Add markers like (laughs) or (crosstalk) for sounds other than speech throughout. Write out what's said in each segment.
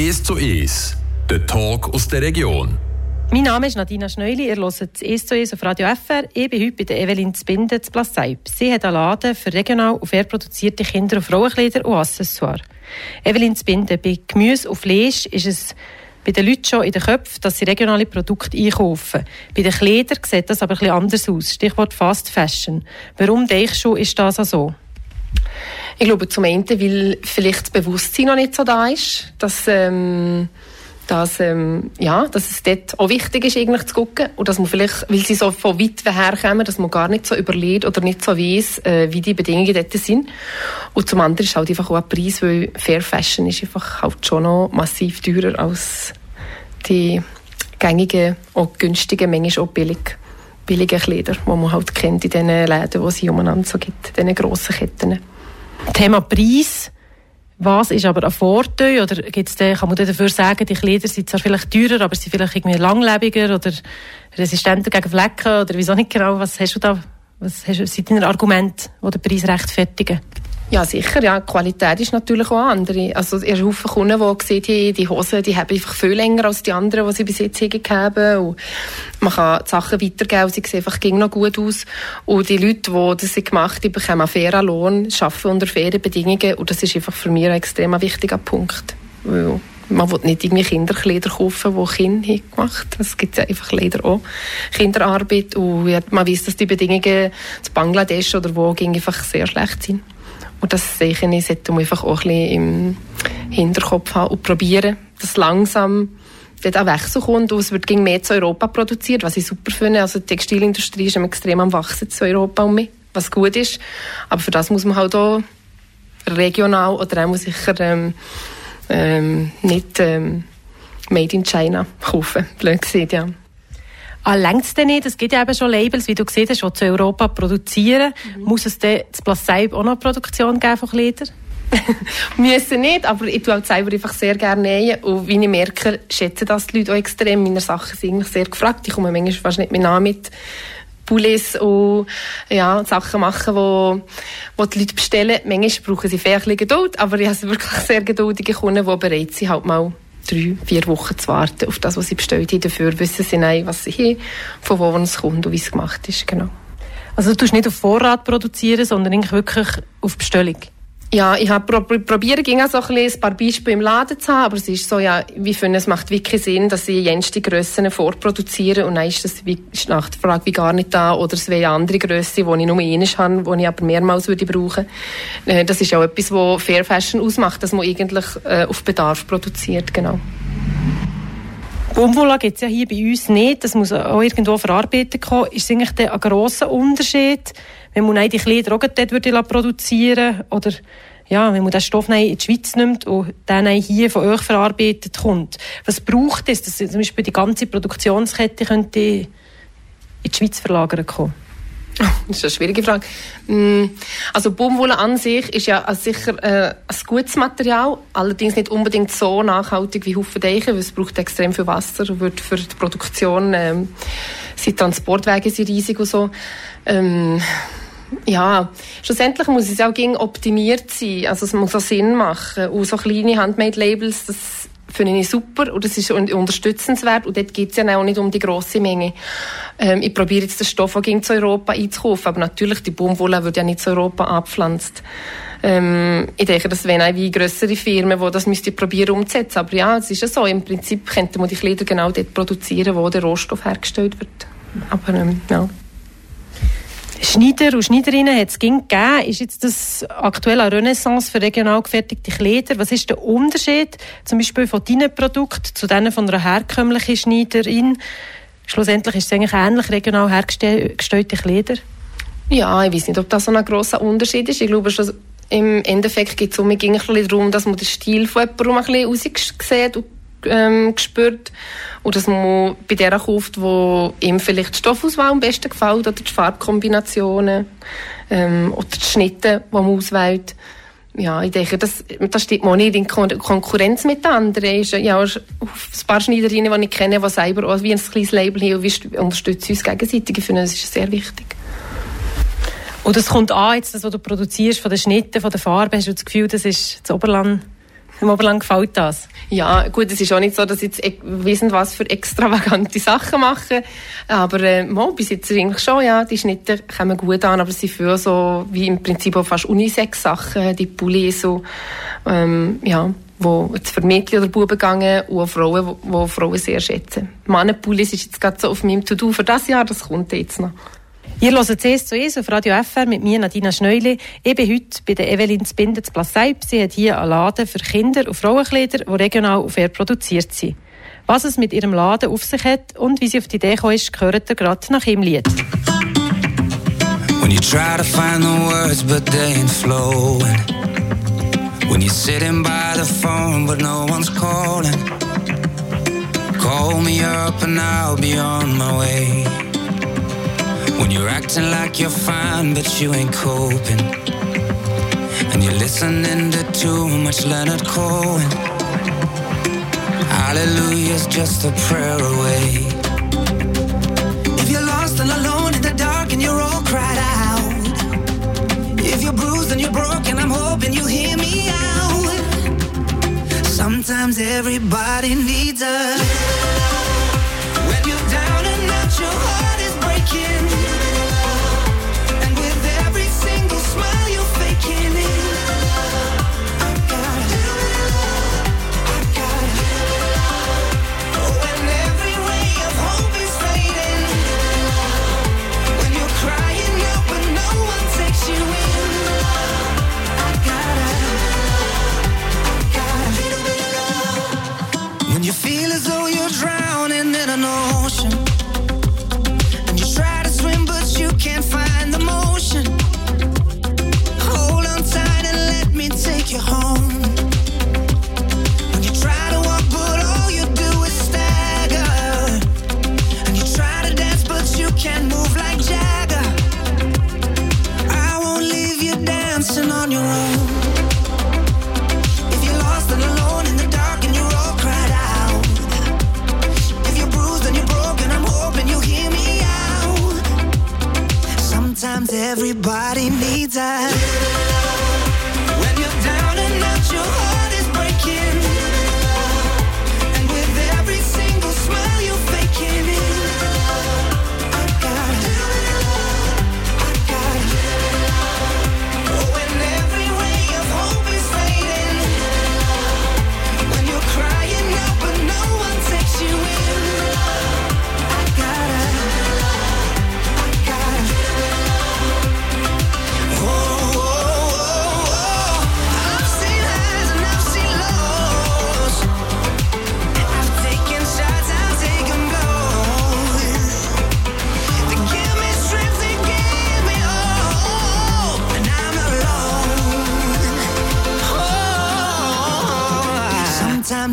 1 zu 1, der Talk aus der Region. Mein Name ist Nadina Schneuli, ihr hört das 1 zu 1 auf Radio FR. Ich bin heute bei der Evelyn Zbinden zu Plasseib. Sie hat einen Laden für regional und fair produzierte Kinder- und Frauenkleider und Accessoires. Evelyn Zbinden, bei Gemüse und Fleisch ist es bei den Leuten schon in den Köpfen, dass sie regionale Produkte einkaufen. Bei den Kleidern sieht das aber bisschen anders aus. Stichwort Fast Fashion. Warum denkst du, ist das so? Ich glaube zum einen, weil vielleicht das Bewusstsein noch nicht so da ist, dass, ähm, dass, ähm, ja, dass es dort auch wichtig ist, eigentlich zu gucken und dass man vielleicht, weil sie so von weit herkommen, dass man gar nicht so überlegt oder nicht so weiss, äh, wie die Bedingungen dort sind. Und zum anderen ist halt einfach auch ein Preis, weil Fair Fashion ist einfach halt schon noch massiv teurer als die gängigen, auch günstigen, manchmal auch billig, billige Kleider, die man halt kennt in den Läden, die es umeinander so gibt, in diesen grossen Ketten. Thema Preis. Was ist aber ein Vorteil? Oder gibt's da, kann man dafür sagen, die Kleider sind zwar vielleicht teurer, aber sind vielleicht irgendwie langlebiger oder resistenter gegen Flecken oder wieso nicht genau? Was hast du da? Was hast sind deine Argumente, die den Preis rechtfertigen? Ja, sicher. Ja, die Qualität ist natürlich auch andere. Also, ihr Haufen Kunden, die sehen, die, die Hosen, die haben einfach viel länger als die anderen, die sie bis jetzt haben. Und man kann die Sachen weitergeben sie sehen einfach ging noch gut aus. Und die Leute, die das gemacht haben, bekommen einen fairen Lohn, arbeiten unter fairen Bedingungen. Und das ist einfach für mich ein extrem wichtiger Punkt. Weil man will nicht irgendwie Kinderkleider kaufen, die Kinder haben gemacht Das gibt ja einfach leider auch. Kinderarbeit. Und man weiß, dass die Bedingungen in Bangladesch oder wo einfach sehr schlecht sind. Und das sehe ich, sollte man einfach auch ein bisschen im Hinterkopf haben und probieren, dass langsam dort auch Wechsel kommt und es wird gegen mehr zu Europa produziert, was ich super finde. Also die Textilindustrie ist extrem am Wachsen zu Europa um mich, was gut ist. Aber für das muss man halt auch regional oder auch sicher ähm, ähm, nicht ähm, Made in China kaufen, blöd gesagt, ja. Ah, längt es denn nicht? Es gibt ja eben schon Labels, wie du gesehen hast, die zu Europa produzieren. Mhm. Muss es denn zu Plasseib auch noch Produktion geben von Kleidern? (laughs) Müssen nicht, aber ich tue auch selber einfach sehr gerne nähen. Und wie ich merke, schätzen das die Leute auch extrem. Meine Sachen sind eigentlich sehr gefragt. Ich komme manchmal fast nicht mehr nach mit Pullis und ja, Sachen machen, wo, wo die Leute bestellen. Manchmal brauchen sie bisschen Geduld, aber ich habe wirklich sehr geduldige Kunden, die bereit sind, halt mal drei, vier Wochen zu warten auf das, was sie bestellt haben. Dafür wissen sie nicht, was sie haben, von wo es kommt und wie es gemacht ist. Genau. Also du tust nicht auf Vorrat produzieren, sondern wirklich auf Bestellung? Ja, ich habe probiert, ging so ein, ein paar Beispiele im Laden zu haben, aber es ist so, ja, wie finde es macht wirklich Sinn, dass ich jenste Grössen vorproduziere und dann ist das wie, ist nach der Frage wie gar nicht da oder es wäre andere Grösse, die ich nur eine habe, die ich aber mehrmals würde brauchen. Äh, das ist auch etwas, was Fair Fashion ausmacht, dass man eigentlich äh, auf Bedarf produziert, genau. Baumwolle gibt es ja hier bei uns nicht, das muss auch irgendwo verarbeitet kommen. Ist es eigentlich ein grosser Unterschied, wenn man die Kleider auch dort würde produzieren oder ja, wenn man den Stoff in die Schweiz nimmt und dann hier von euch verarbeitet kommt. Was braucht es, dass zum Beispiel die ganze Produktionskette könnte in die Schweiz verlagern können? (laughs) Das ist eine schwierige Frage. Mm, also Baumwolle an sich ist ja sicher äh, ein gutes Material, allerdings nicht unbedingt so nachhaltig wie Haufen Deichen, weil es braucht extrem viel Wasser und wird für die Produktion, ähm, die Transportwege sind riesig und so. Ähm, ja, schlussendlich muss es auch optimiert sein. Also es muss auch Sinn machen. Und so kleine Handmade-Labels, das finde ich super und das ist unterstützenswert. Und dort geht es ja auch nicht um die grosse Menge. Ähm, ich probiere jetzt den Stoff auch gegen zu Europa einzukaufen, aber natürlich, die Baumwolle wird ja nicht zu Europa abpflanzt. Ähm, ich denke, das wären auch wie grössere Firmen, die das müsste probieren umzusetzen. Aber ja, es ist ja so. Im Prinzip könnte man die Kleider genau dort produzieren, wo der Rohstoff hergestellt wird. Aber ähm, ja. Schneider und Schneiderinnen hat es gegeben. Ist jetzt das aktuell eine Renaissance für regional gefertigte Kleider? Was ist der Unterschied zum Beispiel von deinen Produkten zu denen von einer herkömmlichen Schneiderin? Schlussendlich ist es eigentlich ähnlich regional hergestellte Kleider. Ja, ich weiß nicht, ob das so ein grosser Unterschied ist. Ich glaube schon, im Endeffekt geht es um darum, dass man den Stil von jemandem ein bisschen und ähm, gespürt. Und dass man bei der kauft, wo ihm vielleicht die Stoffauswahl am besten gefällt oder die Farbkombinationen ähm, oder die Schnitte, die man auswählt. Ja, ich denke, das, das steht man nicht in Konkurrenz mit anderen. Ich ja, ein paar Schneiderinnen, die ich kenne, die selber auch wie ein kleines Label haben und wir unterstützen uns gegenseitig. Ich finde, das ist sehr wichtig. Und es kommt an, jetzt das, was du produzierst, von den Schnitten, von der Farbe, hast du das Gefühl, das ist das Oberland Im Oberland gefällt das? Ja, gut, es ist auch nicht so, dass ich jetzt wissen was für extravagante (laughs) Sachen mache, aber äh, mal, bis jetzt eigentlich schon, ja, die Schnitte kommen gut an, aber sie fühlen so wie im Prinzip auch fast Unisex-Sachen, die Pullis so, ähm, ja, wo für Mädchen oder Buben gegangen und auch Frauen, wo Frauen sehr schätzen. Mannenpullis ist jetzt gerade so auf meinem To-Do für das Jahr, das kommt jetzt noch. Ihr hört CS zu ES auf Radio FR mit mir, Nadina Schneuli. Ich bin heute bei der Evelyn Zbinden zu Plasseib. Sie hat hier einen Laden für Kinder und Frauenkleider, die regional und fair produziert sind. Was es mit ihrem Laden auf sich hat und wie sie auf die Idee kam, ist, gehört ihr gerade nach ihrem Lied. When you try to find the words but they ain't flowing When you're sitting by the phone but no one's calling Call me up and I'll be on my way When you're acting like you're fine, but you ain't coping. And you're listening to too much Leonard Cohen. Hallelujah's just a prayer away. If you're lost and alone in the dark and you're all cried out. If you're bruised and you're broken, I'm hoping you hear me out. Sometimes everybody needs a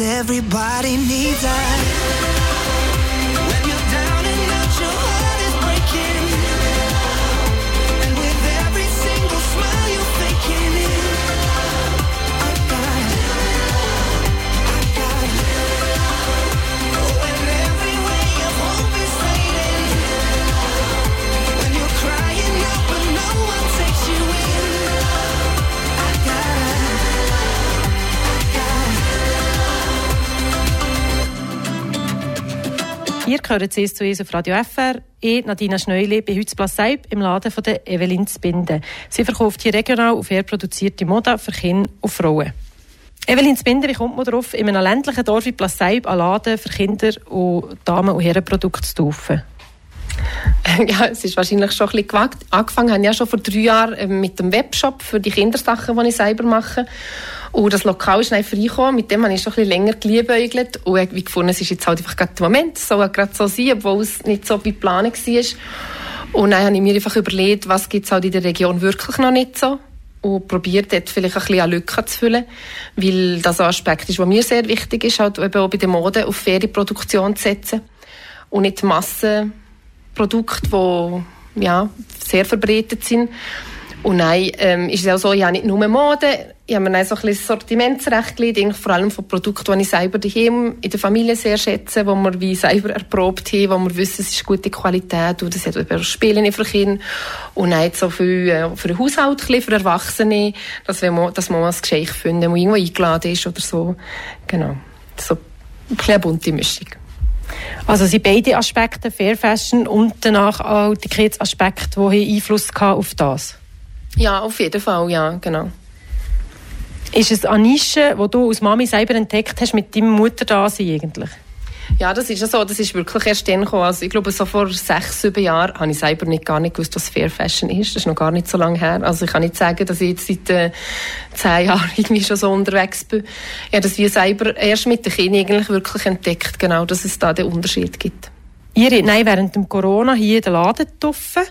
everybody needs us. Gehört CS zu auf Radio FR. Ich, Nadina Schneuli, bin heute Platz im Laden von der Evelyn Zbinden. Sie verkauft hier regional und fair produzierte Mode für Kinder und Frauen. Evelyn Zbinder, wie kommt man darauf, in einem ländlichen Dorf wie Plasseib einen Laden für Kinder und Damen- und Herrenprodukte zu kaufen? (laughs) Ja, es ist wahrscheinlich schon ein bisschen gewagt. Angefangen habe ich ja schon vor drei Jahren äh, mit dem Webshop für die Kindersachen, die ich selber mache. Und das Lokal ist einfach reingekommen, mit dem habe ich schon ein bisschen länger geliebäugelt. Und irgendwie gefunden, es ist jetzt halt einfach gerade der Moment, es soll gerade so sein, obwohl es nicht so bei Planung war. Und dann habe ich mir einfach überlegt, was gibt es halt in der Region wirklich noch nicht so? Und probiert dort vielleicht ein bisschen eine Lücke zu füllen, weil das ein Aspekt ist, der mir sehr wichtig ist, halt eben auch bei der Mode auf faire Produktion zu setzen. Und nicht Massenprodukte, die ja, sehr verbreitet sind. Und nein, ähm, ist es auch so, ich habe nicht nur Mode, ich habe mir so ein bisschen Sortimentsrecht gelegt, vor allem von Produkten, die ich selber daheim in der Familie sehr schätze, wo wir wie selber erprobt haben, wo wir wissen, es ist gute Qualität und es hat eben Spiele für Kinder und nicht so viel äh, für den Haushalt, für Erwachsene, dass, man, dass man ein Geschenk finden, das irgendwo eingeladen ist oder so. Genau. So eine bunte Mischung. Also sind beide Aspekte Fair Fashion und danach auch die Kids-Aspekte, die Einfluss auf das? Ja, auf jeden Fall, ja, genau. Ist es eine Nische, die du als Mami selber entdeckt hast mit deinem Mutterdasein eigentlich? Ja, das ist ja so. Das ist wirklich erst dann gekommen. Also ich glaube, so vor sechs, sieben Jahren habe ich selber nicht, gar nicht gewusst, was Fair Fashion ist. Das ist noch gar nicht so lange her. Also ich kann nicht sagen, dass ich jetzt seit äh, zehn Jahren (laughs) irgendwie schon so unterwegs bin. Ja, dass wir selber erst mit den Kindern eigentlich wirklich entdeckt, genau, dass es da den Unterschied gibt. Ihr habt während dem Corona hier den Laden getroffen.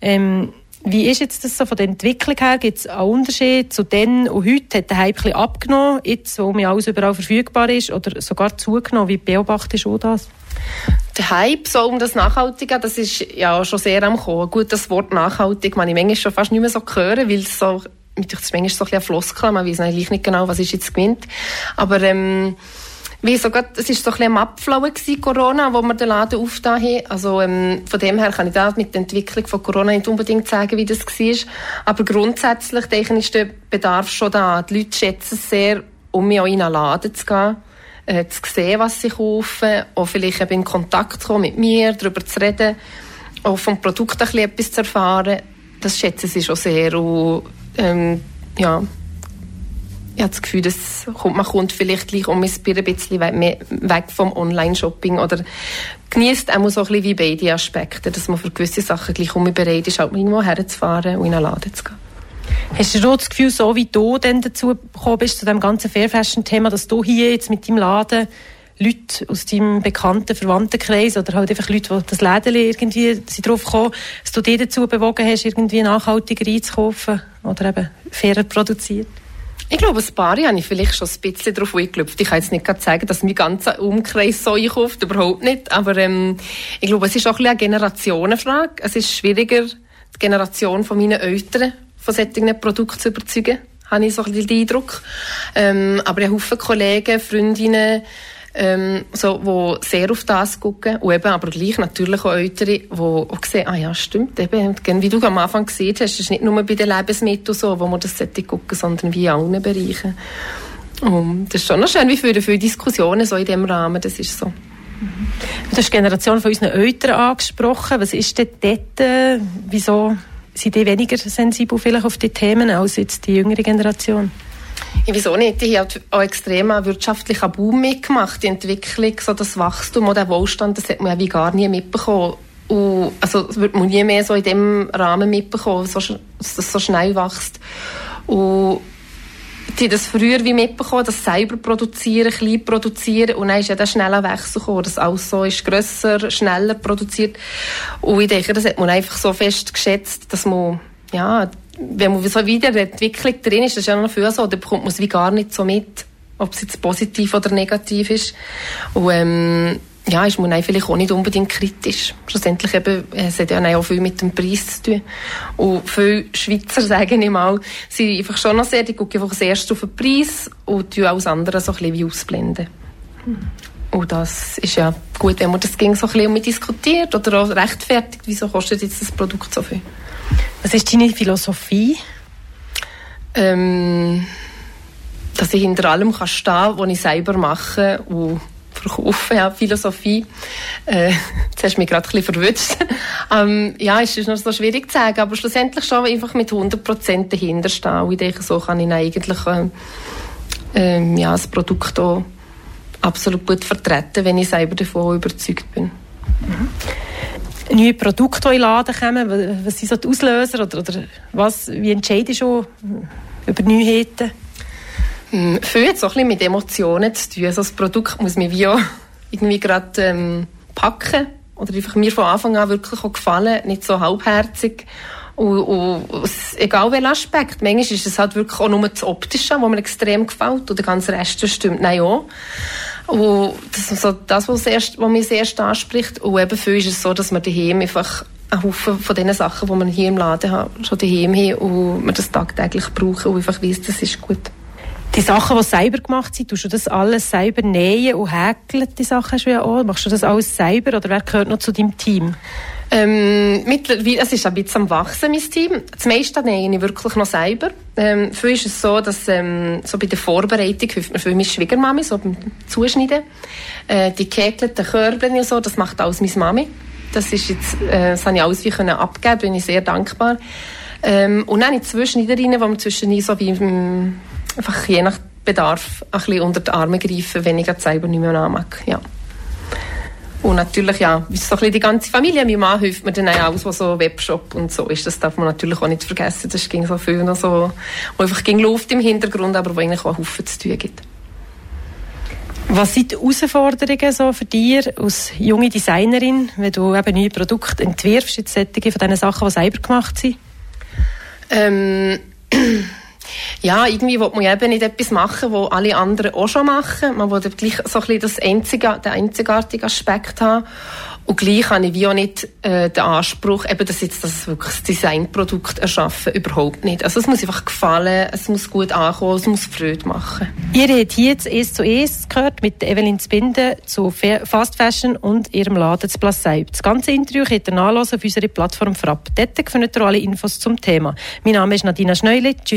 Ähm, wie ist jetzt das so von der Entwicklung her? Gibt es einen Unterschied zu dann und heute? Hat der Hype ein bisschen abgenommen, jetzt wo mir alles überall verfügbar ist oder sogar zugenommen? Wie beobachtest du das? Der Hype so um das Nachhaltige, das ist ja schon sehr am Kommen. Gut, das Wort nachhaltig, man ich manchmal schon fast nicht mehr so hören, weil es so, mit manchmal so ein bisschen Floskel, man weiß eigentlich nicht genau, was ist jetzt gewinnt. Aber ähm, wie so grad, es war so ein bisschen am Abflauen gewesen, Corona, wo wir den Laden aufgetan haben. Also, ähm, von dem her kann ich da mit der Entwicklung von Corona nicht unbedingt sagen, wie das war. Aber grundsätzlich, denke ich, ist der Bedarf schon da. Die Leute schätzen es sehr, um mich auch in einen Laden zu gehen, äh, zu sehen, was sie kaufen, auch vielleicht eben in Kontakt kommen mit mir, darüber zu reden, auch vom Produkt ein bisschen etwas zu erfahren. Das schätzen sie schon sehr und, ähm, ja, ich habe das Gefühl, dass man kommt vielleicht gleich um ein bisschen weg vom Online-Shopping oder genießt auch so ein bisschen wie beide Aspekte, dass man für gewisse Sachen gleich um bereit ist, halt irgendwo herzufahren und in einen Laden zu gehen. Hast du das Gefühl, so wie du dann dazu gekommen bist, zu diesem ganzen Fair Fashion-Thema, dass du hier jetzt mit deinem Laden Leute aus deinem bekannten Verwandtenkreis oder halt einfach Leute, die das Läden irgendwie sind drauf gekommen, dass du dich dazu bewogen hast, irgendwie nachhaltiger einzukaufen oder eben fairer produziert? Ich glaube, ein paar habe ich vielleicht schon ein bisschen darauf eingelüpft. Ich kann jetzt nicht gerade sagen, dass mein ganzer Umkreis so einkauft, überhaupt nicht. Aber ähm, ich glaube, es ist auch ein eine Generationenfrage. Es ist schwieriger, die Generation von meinen Eltern von solchen Produkten zu überzeugen, habe ich so ein bisschen den Eindruck. Ähm, aber ich habe viele Kollegen, Freundinnen, ähm, so, wo sehr auf das gucken und eben aber gleich natürlich auch Ältere, die auch sehen, ah ja, stimmt, eben, wie du am Anfang gesehen hast, ist nicht nur bei den Lebensmitteln so, wo man das gucken, sondern wie in allen Bereichen. Und das ist schon noch schön, wie viele, viele Diskussionen so in diesem Rahmen, das ist so. Du hast die Generation von unseren Eltern angesprochen. Was ist denn dort, äh, wieso sind die weniger sensibel vielleicht auf die Themen als jetzt die jüngere Generation? Ja, wieso nicht? Die hat auch extrem einen wirtschaftlichen Boom mitgemacht. Die Entwicklung, so das Wachstum und der Wohlstand, das hat man ja wie gar nie mitbekommen. Und, also, das wird man nie mehr so in dem Rahmen mitbekommen, so, dass das so schnell wächst. Und die das früher wie mitbekommen, das selber produzieren, klein produzieren und dann ist ja der schneller Wechsel gekommen, dass alles so ist grösser, schneller produziert und ich denke, das hat man einfach so fest geschätzt, dass man ja, wenn man so wieder in der Entwicklung drin ist, das ist ja noch viel so, dann bekommt man es wie gar nicht so mit, ob es jetzt positiv oder negativ ist. Und ähm, ja, ist man vielleicht auch nicht unbedingt kritisch. Schlussendlich eben, es hat ja auch viel mit dem Preis zu tun. Und viele Schweizer, (laughs) sagen ich mal, sind einfach schon noch sehr, die gucken einfach zuerst auf den Preis und tun alles andere so ein bisschen wie ausblenden. Und das ist ja gut, wenn man das ging so ein bisschen diskutiert oder auch rechtfertigt, wieso kostet jetzt das Produkt so viel. Was ist deine Philosophie? Ähm, dass ich hinter allem kann stehen was ich selber mache und verkaufe, ja, Philosophie. Äh, (laughs) jetzt hast du mich gerade ein bisschen verwünscht. (laughs) ähm, ja, es ist noch so schwierig zu sagen, aber schlussendlich schon einfach mit 100% dahinter stehen. Und ich denke, so kann ich eigentlich äh, äh, ja, das Produkt auch absolut gut vertreten, wenn ich selber davon überzeugt bin. Mhm neue Produkte, die in den Laden kommen? Was sind so die Auslöser? Oder, oder was, wie entscheidest du über Neuheiten? Hm, viel hat so ein bisschen mit Emotionen zu tun. Also das Produkt muss mir wie auch irgendwie gerade ähm, packen oder einfach mir von Anfang an wirklich auch gefallen, nicht so halbherzig. Und, und, egal welcher Aspekt, manchmal ist es halt wirklich auch nur das Optische, was mir extrem gefällt und der ganze Rest stimmt nein auch. Und das ist so das, was, erst, was mich sehr anspricht. Und eben viel ist es so, dass man daheim einfach einen Haufen von den Sachen, die man hier im Laden hat, schon daheim haben und man das tagtäglich brauchen und einfach weiss, das ist gut. Die Sachen, die selber gemacht sind, tust du das alles selber nähen und häkeln, die Sachen hast du ja auch. Machst du das alles selber oder wer gehört noch zu deinem Team? Ähm, mittlerweile, es ist ein bisschen am Wachsen, mein Team. Das meiste nähe ich wirklich noch selber. Ähm, für ist es so, dass ähm, so bei der Vorbereitung hilft mir für meine Schwiegermami, so beim Zuschneiden. Äh, die gehäkelten Körbchen und so, das macht alles meine Mami. Das ist jetzt, äh, das habe ich alles wie können abgeben, bin ich sehr dankbar. Ähm, und dann habe ich zwei Schneiderinnen, die mir zwischen so wie, ähm, einfach je nach Bedarf ein bisschen unter die Arme greifen, wenn ich selber nicht mehr mag. Ja. Und natürlich, ja, so ein die ganze Familie. Mein Mann hilft mir dann auch aus, was so Webshop und so ist. Das darf man natürlich auch nicht vergessen. Das ging so viel noch so, wo einfach ging Luft im Hintergrund, aber wo eigentlich auch Haufen zu tun gibt. Was sind die Herausforderungen so für dich als junge Designerin, wenn du eben neue Produkte entwirfst, jetzt von diesen Sachen, die selber gemacht sind? Ähm, (clears throat) ja, irgendwie will man eben nicht etwas machen, was alle anderen auch schon machen. Man will gleich so ein bisschen das einzige, den einzigartigen Aspekt haben. Und gleich habe ich wie auch nicht äh, den Anspruch, eben, dass jetzt das wirklich das Designprodukt erschaffen, überhaupt nicht. Also es muss einfach gefallen, es muss gut ankommen, es muss Freude machen. Ihr habt hier jetzt «Es zu Es» gehört mit Evelyn Zbinden zu Fast Fashion und ihrem Laden zu Place Das ganze Interview könnt ihr nachlesen auf unserer Plattform Frapp. Dort findet ihr alle Infos zum Thema. Mein Name ist Nadina Schneuli. Tschüss